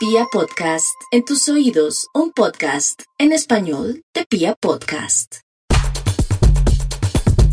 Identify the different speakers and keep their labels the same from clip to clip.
Speaker 1: Pia Podcast, en tus oídos, un podcast en español de Pia Podcast.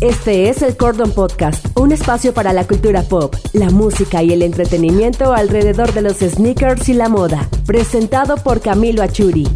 Speaker 2: Este es el Cordon Podcast, un espacio para la cultura pop, la música y el entretenimiento alrededor de los sneakers y la moda, presentado por Camilo Achuri.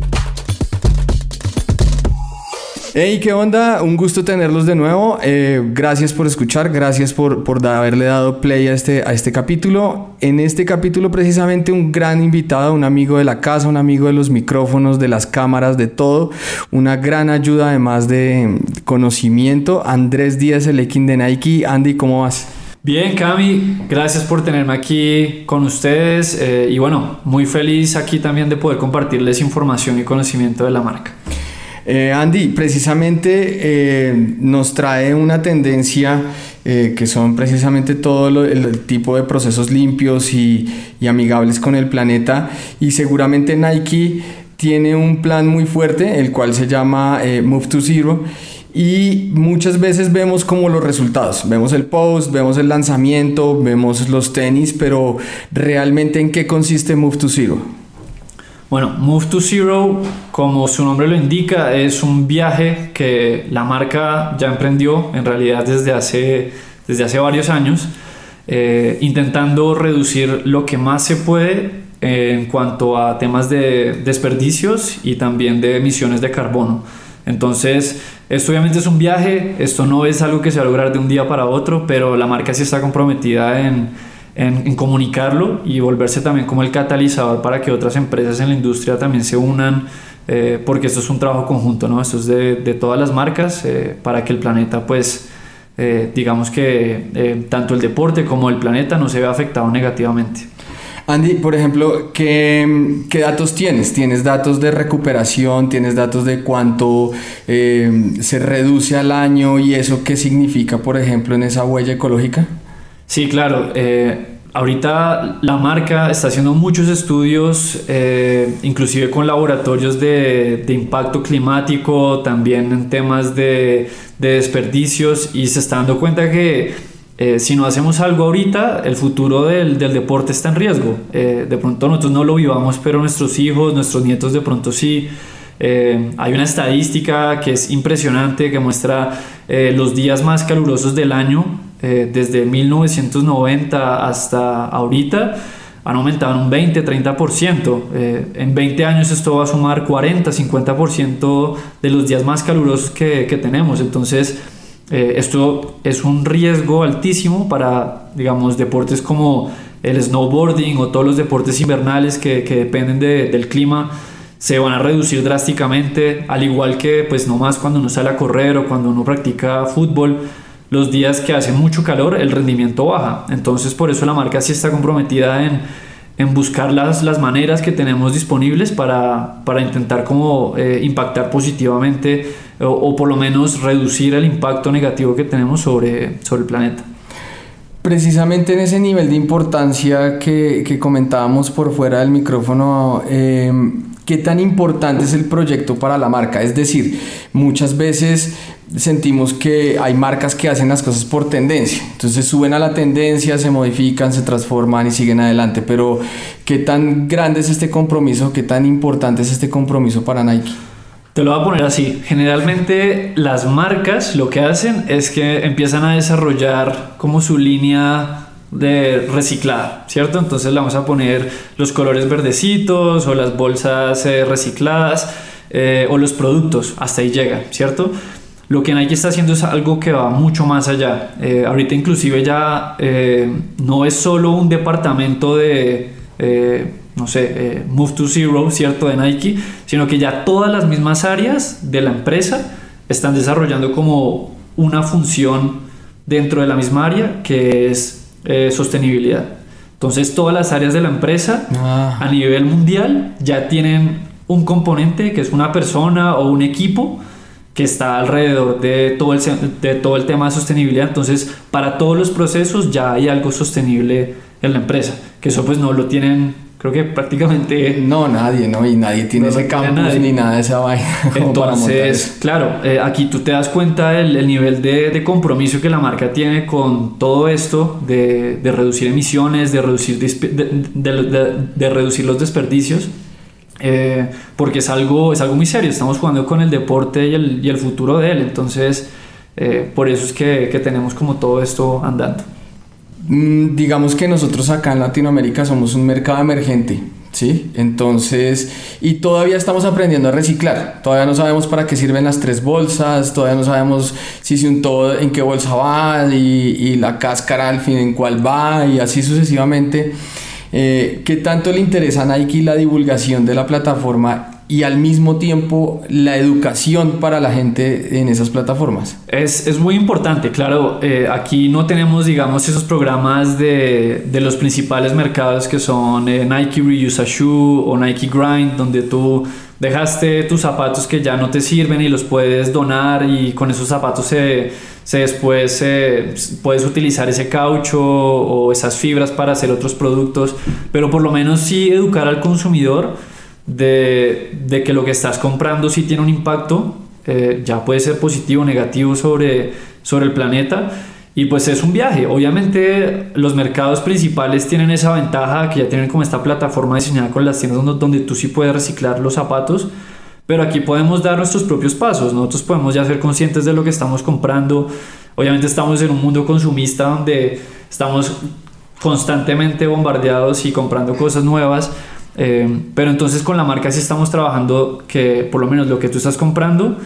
Speaker 3: Hey, ¿qué onda? Un gusto tenerlos de nuevo. Eh, gracias por escuchar, gracias por, por haberle dado play a este, a este capítulo. En este capítulo precisamente un gran invitado, un amigo de la casa, un amigo de los micrófonos, de las cámaras, de todo. Una gran ayuda además de conocimiento. Andrés Díaz, el Ekin de Nike. Andy, ¿cómo vas?
Speaker 4: Bien, Cami, gracias por tenerme aquí con ustedes eh, y bueno, muy feliz aquí también de poder compartirles información y conocimiento de la marca.
Speaker 3: Eh, Andy, precisamente eh, nos trae una tendencia eh, que son precisamente todo el tipo de procesos limpios y, amigables con el planeta. Y seguramente Nike tiene un plan muy fuerte, el cual se llama Move to Zero. Y muchas veces vemos como los resultados, vemos el post, vemos el lanzamiento, vemos los tenis, pero realmente en qué consiste Move to Zero?
Speaker 4: Bueno, Move to Zero, como su nombre lo indica, es un viaje que la marca ya emprendió en realidad desde hace, desde hace varios años, eh, intentando reducir lo que más se puede en cuanto a temas de desperdicios y también de emisiones de carbono. Entonces, esto obviamente es un viaje, esto no es algo que se va a lograr de un día para otro, pero la marca sí está comprometida en en, comunicarlo y volverse también como el catalizador para que otras empresas en la industria también se unan, eh, porque esto es un trabajo conjunto, ¿no? Esto es de, de todas las marcas eh, para que el planeta, pues, eh, digamos que tanto el deporte como el planeta no se vea afectado negativamente.
Speaker 3: Andy, por ejemplo, ¿qué, ¿qué, datos tienes? ¿Tienes datos de recuperación? ¿Tienes datos de cuánto se reduce al año y eso qué significa, por ejemplo, en esa huella ecológica?
Speaker 4: Sí, claro. Eh, ahorita la marca está haciendo muchos estudios, eh, inclusive con laboratorios de, impacto climático, también en temas de, desperdicios y se está dando cuenta que eh, si no hacemos algo ahorita, el futuro del, deporte está en riesgo. de pronto nosotros no lo vivamos, pero nuestros hijos, nuestros nietos de pronto sí. Hay una estadística que es impresionante que muestra los días más calurosos del año eh, desde 1990 hasta ahorita han aumentado en un 20-30%. Eh, en 20 años esto va a sumar 40-50% de los días más calurosos que, que tenemos. Entonces, eh, esto es un riesgo altísimo para, digamos, deportes como el snowboarding o todos los deportes invernales que, que dependen de, del clima se van a reducir drásticamente, al igual que pues no más cuando uno sale a correr o cuando uno practica fútbol, los días que hace mucho calor el rendimiento baja. Entonces por eso la marca sí está comprometida en, en buscar las, las, maneras que tenemos disponibles para, para intentar como eh, impactar positivamente o, por lo menos reducir el impacto negativo que tenemos sobre, sobre el planeta.
Speaker 3: Precisamente en ese nivel de importancia que, que comentábamos por fuera del micrófono, eh, ¿qué tan importante es el proyecto para la marca? Es decir, muchas veces sentimos que hay marcas que hacen las cosas por tendencia. Entonces suben a la tendencia, se modifican, se transforman y siguen adelante. Pero ¿qué tan grande es este compromiso? ¿Qué tan importante es este compromiso para Nike?
Speaker 4: Te lo voy a poner así. Generalmente las marcas lo que hacen es que empiezan a desarrollar como su línea de reciclada, ¿cierto? Entonces le vamos a poner los colores verdecitos o las bolsas eh, recicladas eh, o los productos, hasta ahí llega, ¿cierto? Lo que Nike está haciendo es algo que va mucho más allá. Eh, ahorita inclusive ya no es solo un departamento de, no sé, Move to Zero, ¿cierto? De Nike, sino que ya todas las mismas áreas de la empresa están desarrollando como una función dentro de la misma área que es sostenibilidad. Entonces todas las áreas de la empresa ah. a nivel mundial ya tienen un componente que es una persona o un equipo que está alrededor de todo, el, de todo el tema de sostenibilidad. Entonces, para todos los procesos ya hay algo sostenible en la empresa, que eso pues no lo tienen Creo que prácticamente...
Speaker 3: No, nadie, ¿no? Y nadie tiene ese campus ni nada de esa vaina.
Speaker 4: Entonces, claro, eh, aquí tú te das cuenta del el nivel de, de, compromiso que la marca tiene con todo esto de, de reducir emisiones, de reducir, de, de reducir los desperdicios. Eh, porque es algo, es algo muy serio, estamos jugando con el deporte y el, y el futuro de él, entonces eh, por eso es que, que tenemos como todo esto andando.
Speaker 3: Mm, digamos que nosotros acá en Latinoamérica somos un mercado emergente, ¿sí? Entonces, y todavía estamos aprendiendo a reciclar. Todavía no sabemos para qué sirven las tres bolsas, todavía no sabemos si si un todo en qué bolsa va y, y la cáscara al fin en cuál va y así sucesivamente. Eh, ¿Qué tanto le interesa a Nike la divulgación de la plataforma y al mismo tiempo la educación para la gente en esas plataformas?
Speaker 4: Es, es muy importante, claro. Eh, aquí no tenemos, digamos, esos programas de, de los principales mercados que son eh, Nike Reuse a Shoe o Nike Grind, donde tú dejaste tus zapatos que ya no te sirven y los puedes donar y con esos zapatos se, se después eh, puedes utilizar ese caucho o esas fibras para hacer otros productos, pero por lo menos sí educar al consumidor de, de que lo que estás comprando sí tiene un impacto, eh, ya puede ser positivo o negativo sobre, sobre el planeta. Y pues es un viaje. Obviamente los mercados principales tienen esa ventaja que ya tienen como esta plataforma diseñada con las tiendas donde, donde tú sí puedes reciclar los zapatos. Pero aquí podemos dar nuestros propios pasos. Nosotros podemos ya ser conscientes de lo que estamos comprando. Obviamente estamos en un mundo consumista donde estamos constantemente bombardeados y comprando cosas nuevas. Eh, pero entonces con la marca sí estamos trabajando que por lo menos lo que tú estás comprando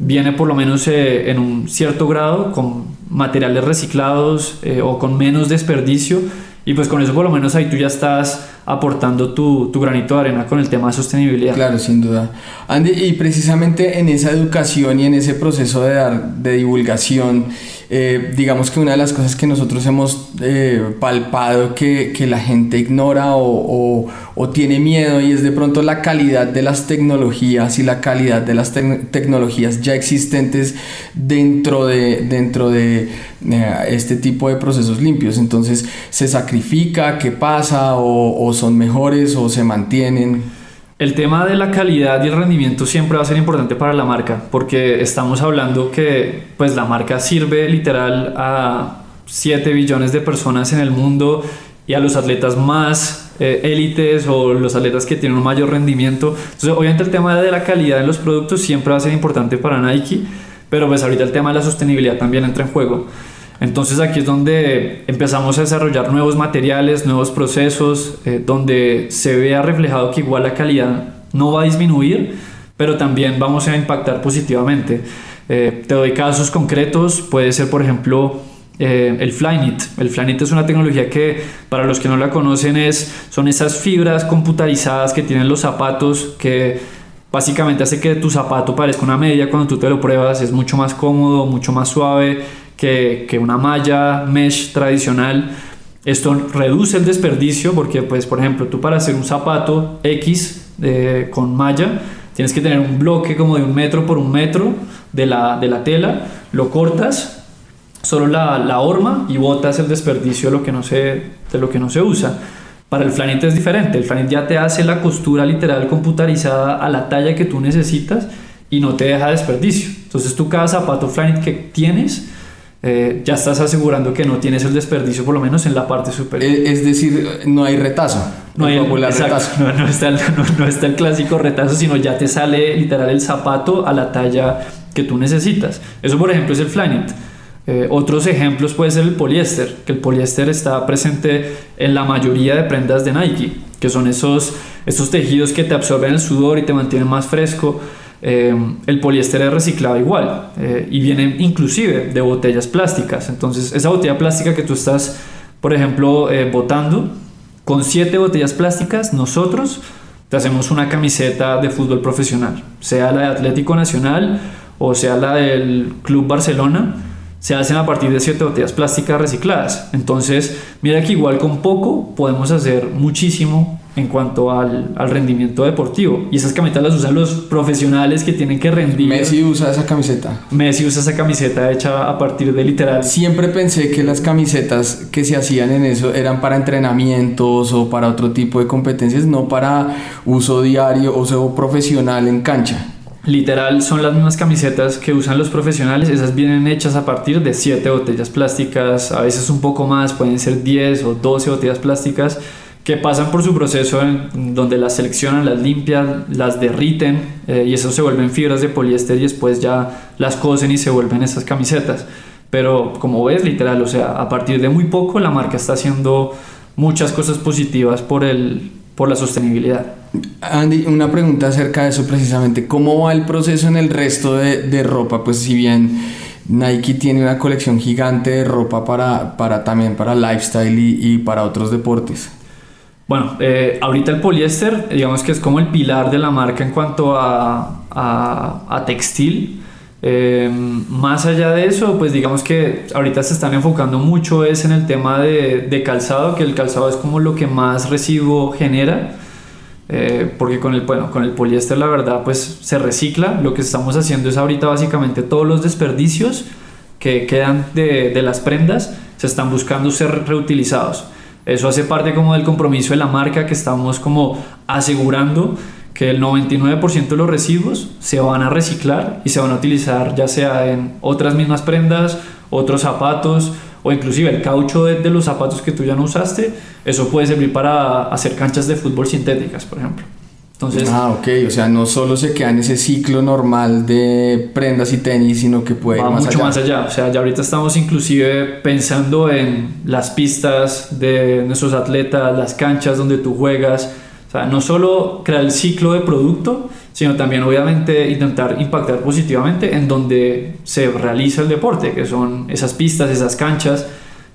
Speaker 4: viene por lo menos eh, en un cierto grado con materiales reciclados eh, o con menos desperdicio. Y pues con eso por lo menos ahí tú ya estás aportando tu, tu, granito de arena con el tema de sostenibilidad.
Speaker 3: Claro, sin duda. Andy, y precisamente en esa educación y en ese proceso de, dar, de divulgación, eh, digamos que una de las cosas que nosotros hemos eh, palpado que, que, la gente ignora o, o, o, tiene miedo y es de pronto la calidad de las tecnologías y la calidad de las te tecnologías ya existentes dentro de, dentro de eh, este tipo de procesos limpios. Entonces, ¿se sacrifica? ¿Qué pasa? ¿O, o son mejores o se mantienen?
Speaker 4: El tema de la calidad y el rendimiento siempre va a ser importante para la marca, porque estamos hablando que pues la marca sirve literal a 7 billones de personas en el mundo y a los atletas más eh, élites o los atletas que tienen un mayor rendimiento. Entonces, obviamente el tema de la calidad en los productos siempre va a ser importante para Nike, pero pues ahorita el tema de la sostenibilidad también entra en juego. Entonces aquí es donde empezamos a desarrollar nuevos materiales, nuevos procesos, eh, donde se vea reflejado que igual la calidad no va a disminuir, pero también vamos a impactar positivamente. Eh, te doy casos concretos, puede ser por ejemplo eh, el Flyknit. El Flyknit es una tecnología que para los que no la conocen es, son esas fibras computarizadas que tienen los zapatos que básicamente hace que tu zapato parezca una media cuando tú te lo pruebas, es mucho más cómodo, mucho más suave que, una malla mesh tradicional. Esto reduce el desperdicio porque, pues, por ejemplo, tú para hacer un zapato X eh, con malla, tienes que tener un bloque como de un metro por un metro de la, de la tela, lo cortas, solo la, la horma y botas el desperdicio de lo que no se, de lo que no se usa. Para el flanite es diferente, el flanite ya te hace la costura literal computarizada a la talla que tú necesitas y no te deja desperdicio. Entonces tú cada zapato flanite que tienes eh, ya estás asegurando que no tienes el desperdicio por lo menos en la parte superior.
Speaker 3: Es decir, no hay retazo.
Speaker 4: No, hay, retazo. No, no, está el, no, está el clásico retazo, sino ya te sale literal el zapato a la talla que tú necesitas. Eso por ejemplo es el Flyknit. Eh, otros ejemplos puede ser el poliéster, que el poliéster está presente en la mayoría de prendas de Nike, que son esos, esos tejidos que te absorben el sudor y te mantienen más fresco. Eh, el poliéster es reciclado igual eh, y viene inclusive de botellas plásticas. Entonces, esa botella plástica que tú estás, por ejemplo, eh, botando, con siete botellas plásticas, nosotros te hacemos una camiseta de fútbol profesional, sea la de Atlético Nacional o sea la del Club Barcelona, se hacen a partir de siete botellas plásticas recicladas. Entonces, mira que igual con poco podemos hacer muchísimo en cuanto al, al, rendimiento deportivo. Y esas camisetas las usan los profesionales que tienen que rendir.
Speaker 3: Messi usa esa camiseta.
Speaker 4: Messi usa esa camiseta hecha a partir de literal.
Speaker 3: Siempre pensé que las camisetas que se hacían en eso eran para entrenamientos o para otro tipo de competencias, no para uso diario o uso profesional en cancha.
Speaker 4: Literal son las mismas camisetas que usan los profesionales, esas vienen hechas a partir de 7 botellas plásticas, a veces un poco más, pueden ser 10 o 12 botellas plásticas que pasan por su proceso en donde las seleccionan, las limpian, las derriten eh, y eso se vuelven fibras de poliéster y después ya las cosen y se vuelven esas camisetas. Pero como ves, literal, o sea, a partir de muy poco la marca está haciendo muchas cosas positivas por, el, por la sostenibilidad.
Speaker 3: Andy, una pregunta acerca de eso precisamente. ¿Cómo va el proceso en el resto de, de ropa? Pues si bien Nike tiene una colección gigante de ropa para, para también para lifestyle y, y para otros deportes.
Speaker 4: Bueno, eh, ahorita el poliéster, digamos que es como el pilar de la marca en cuanto a, a, textil. Eh, más allá de eso, pues digamos que ahorita se están enfocando mucho es en el tema de, de calzado, que el calzado es como lo que más residuo genera. Eh, porque con el, bueno, con el poliéster la verdad pues se recicla. Lo que estamos haciendo es ahorita básicamente todos los desperdicios que quedan de, de las prendas se están buscando ser reutilizados. Eso hace parte como del compromiso de la marca que estamos como asegurando que el 99% de los residuos se van a reciclar y se van a utilizar ya sea en otras mismas prendas, otros zapatos o inclusive el caucho de, de los zapatos que tú ya no usaste, eso puede servir para hacer canchas de fútbol sintéticas, por ejemplo.
Speaker 3: Entonces, ah, ok, o sea, no solo se queda en ese ciclo normal de prendas y tenis, sino que puede
Speaker 4: ir más mucho más allá. O sea, ya ahorita estamos inclusive pensando en las pistas de nuestros atletas, las canchas donde tú juegas. O sea, no solo crear el ciclo de producto, sino también obviamente intentar impactar positivamente en donde se realiza el deporte, que son esas pistas, esas canchas.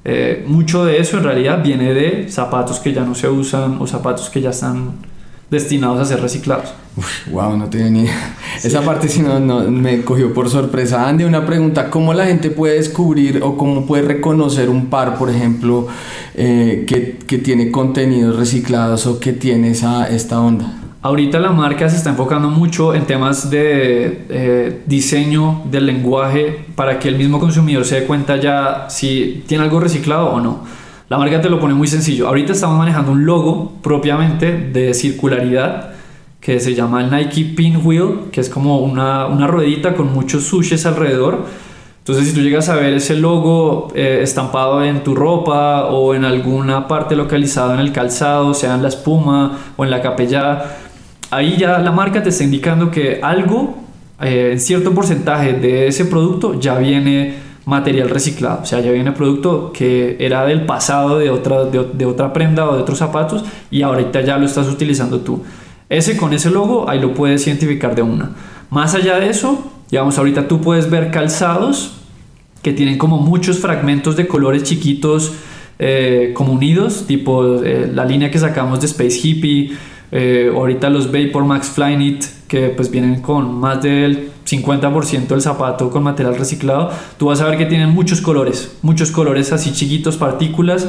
Speaker 4: Eh, mucho de eso en realidad viene de zapatos que ya no se usan o zapatos que ya están destinados a ser reciclados.
Speaker 3: wow, no tenía ni idea. Esa parte sí no, me cogió por sorpresa. Andy, una pregunta, ¿cómo la gente puede descubrir o cómo puede reconocer un par, por ejemplo, eh, que, que, tiene contenidos reciclados o que tiene esa, esta onda?
Speaker 4: Ahorita la marca se está enfocando mucho en temas de eh, diseño del lenguaje para que el mismo consumidor se dé cuenta ya si tiene algo reciclado o no. La marca te lo pone muy sencillo. Ahorita estamos manejando un logo propiamente de circularidad que se llama el Nike Pinwheel, que es como una, una ruedita con muchos sushes alrededor. Entonces, si tú llegas a ver ese logo eh, estampado en tu ropa o en alguna parte localizada en el calzado, sea en la espuma o en la capellada, ahí ya la marca te está indicando que algo, eh, en cierto porcentaje de ese producto, ya viene material reciclado. O sea, ya viene producto que era del pasado de otra, de, otra prenda o de otros zapatos y ahorita ya lo estás utilizando tú. Ese con ese logo ahí lo puedes identificar de una. Más allá de eso, digamos, ahorita tú puedes ver calzados que tienen como muchos fragmentos de colores chiquitos eh, como unidos, tipo eh, la línea que sacamos de Space Hippie, eh, ahorita los Vapor Max Flyknit que pues vienen con más del 50% del zapato con material reciclado, tú vas a ver que tienen muchos colores, muchos colores así chiquitos, partículas.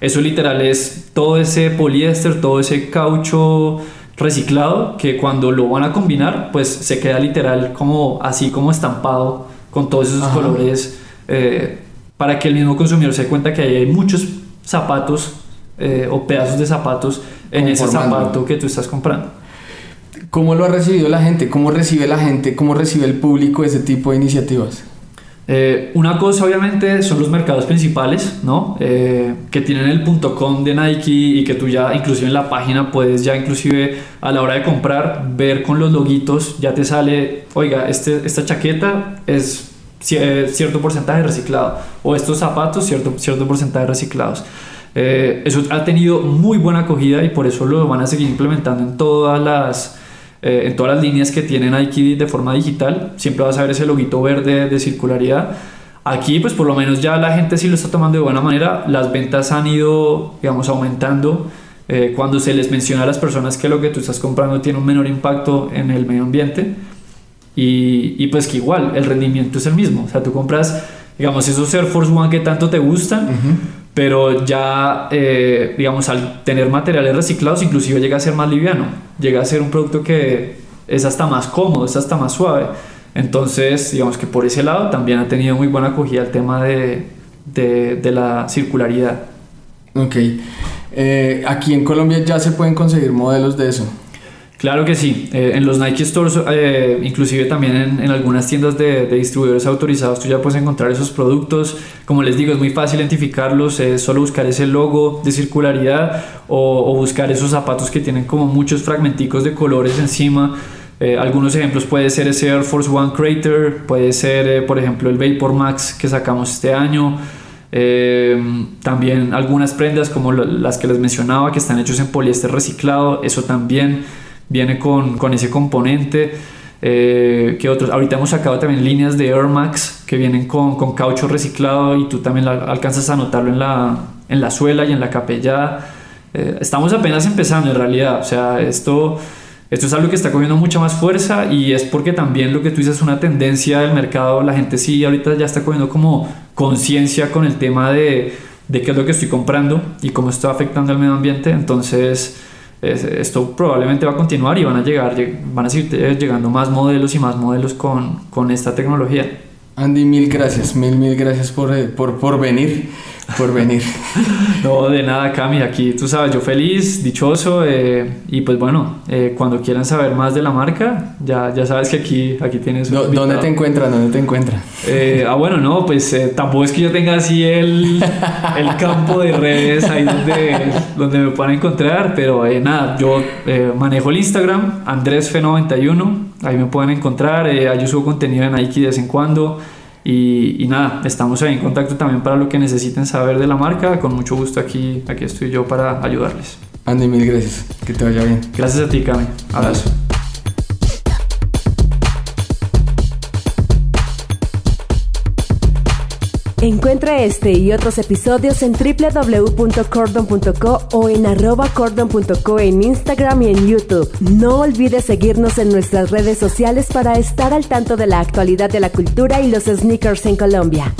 Speaker 4: Eso literal es todo ese poliéster, todo ese caucho reciclado que cuando lo van a combinar, pues se queda literal como así como estampado con todos esos colores eh, para que el mismo consumidor se dé cuenta que hay muchos zapatos eh, o pedazos de zapatos en ese zapato que tú estás comprando.
Speaker 3: ¿Cómo lo ha recibido la gente? ¿Cómo recibe la gente? ¿Cómo recibe el público ese tipo de iniciativas?
Speaker 4: Eh, una cosa obviamente son los mercados principales, ¿no? Eh, que tienen el .com de Nike y que tú ya inclusive en la página puedes ya inclusive a la hora de comprar ver con los loguitos, ya te sale, oiga, este, esta chaqueta es eh, cierto porcentaje reciclado o estos zapatos cierto, cierto porcentaje reciclados. Eso ha tenido muy buena acogida y por eso lo van a seguir implementando en todas las eh, en todas las líneas que tienen Nike de forma digital, siempre vas a ver ese loguito verde de circularidad. Aquí, pues por lo menos ya la gente sí lo está tomando de buena manera. Las ventas han ido, digamos, aumentando. Eh, cuando se les menciona a las personas que lo que tú estás comprando tiene un menor impacto en el medio ambiente. Y, y pues que igual, el rendimiento es el mismo. O sea, tú compras, digamos, esos Air Force One que tanto te gustan pero ya, eh, digamos, al tener materiales reciclados, inclusive llega a ser más liviano, llega a ser un producto que es hasta más cómodo, es hasta más suave. Entonces, digamos que por ese lado también ha tenido muy buena acogida el tema de, de, la circularidad.
Speaker 3: Ok. Eh, aquí en Colombia ya se pueden conseguir modelos de eso.
Speaker 4: Claro que sí. Eh, en los Nike Stores, eh, inclusive también en, algunas tiendas de, distribuidores autorizados, tú ya puedes encontrar esos productos. Como les digo, es muy fácil identificarlos. Es solo buscar ese logo de circularidad o, buscar esos zapatos que tienen como muchos fragmenticos de colores encima. Eh, algunos ejemplos puede ser ese Air Force One Crater, puede ser, por ejemplo, el Vapor Max que sacamos este año. también algunas prendas como las que les mencionaba que están hechos en poliéster reciclado, eso también viene con, con ese componente. Eh, que otros, ahorita hemos sacado también líneas de Air Max que vienen con, con caucho reciclado y tú también alcanzas a notarlo en la, en la suela y en la capella. Eh, estamos apenas empezando en realidad, o sea, esto, esto es algo que está cogiendo mucha más fuerza y es porque también lo que tú dices es una tendencia del mercado, la gente sí ahorita ya está cogiendo como conciencia con el tema de, de qué es lo que estoy comprando y cómo está afectando al medio ambiente, entonces esto probablemente va a continuar y van a llegar, van a seguir llegando más modelos y más modelos con, con esta tecnología.
Speaker 3: Andy, mil gracias, mil, mil gracias por, eh, por, por venir por venir.
Speaker 4: no, de nada, Cami. Aquí tú sabes, yo feliz, dichoso. Eh, y pues bueno, eh, cuando quieran saber más de la marca, ya, ya sabes que aquí, aquí tienes.
Speaker 3: ¿Dónde te encuentran? ¿Dónde te encuentran?
Speaker 4: Eh, ah, bueno, no, pues tampoco es que yo tenga así el, el campo de redes ahí donde, donde me puedan encontrar, pero nada, yo manejo el Instagram, AndrésF91. Ahí me pueden encontrar. ahí yo subo contenido en Nike de vez en cuando. Y, nada, estamos ahí en contacto también para lo que necesiten saber de la marca. Con mucho gusto aquí, aquí estoy yo para ayudarles.
Speaker 3: Andy, mil gracias. Que te vaya bien.
Speaker 4: Gracias a ti, Cami. Abrazo.
Speaker 2: Encuentra este y otros episodios en www.cordon.co o en arroba cordon.co en Instagram y en YouTube. No olvides seguirnos en nuestras redes sociales para estar al tanto de la actualidad de la cultura y los sneakers en Colombia.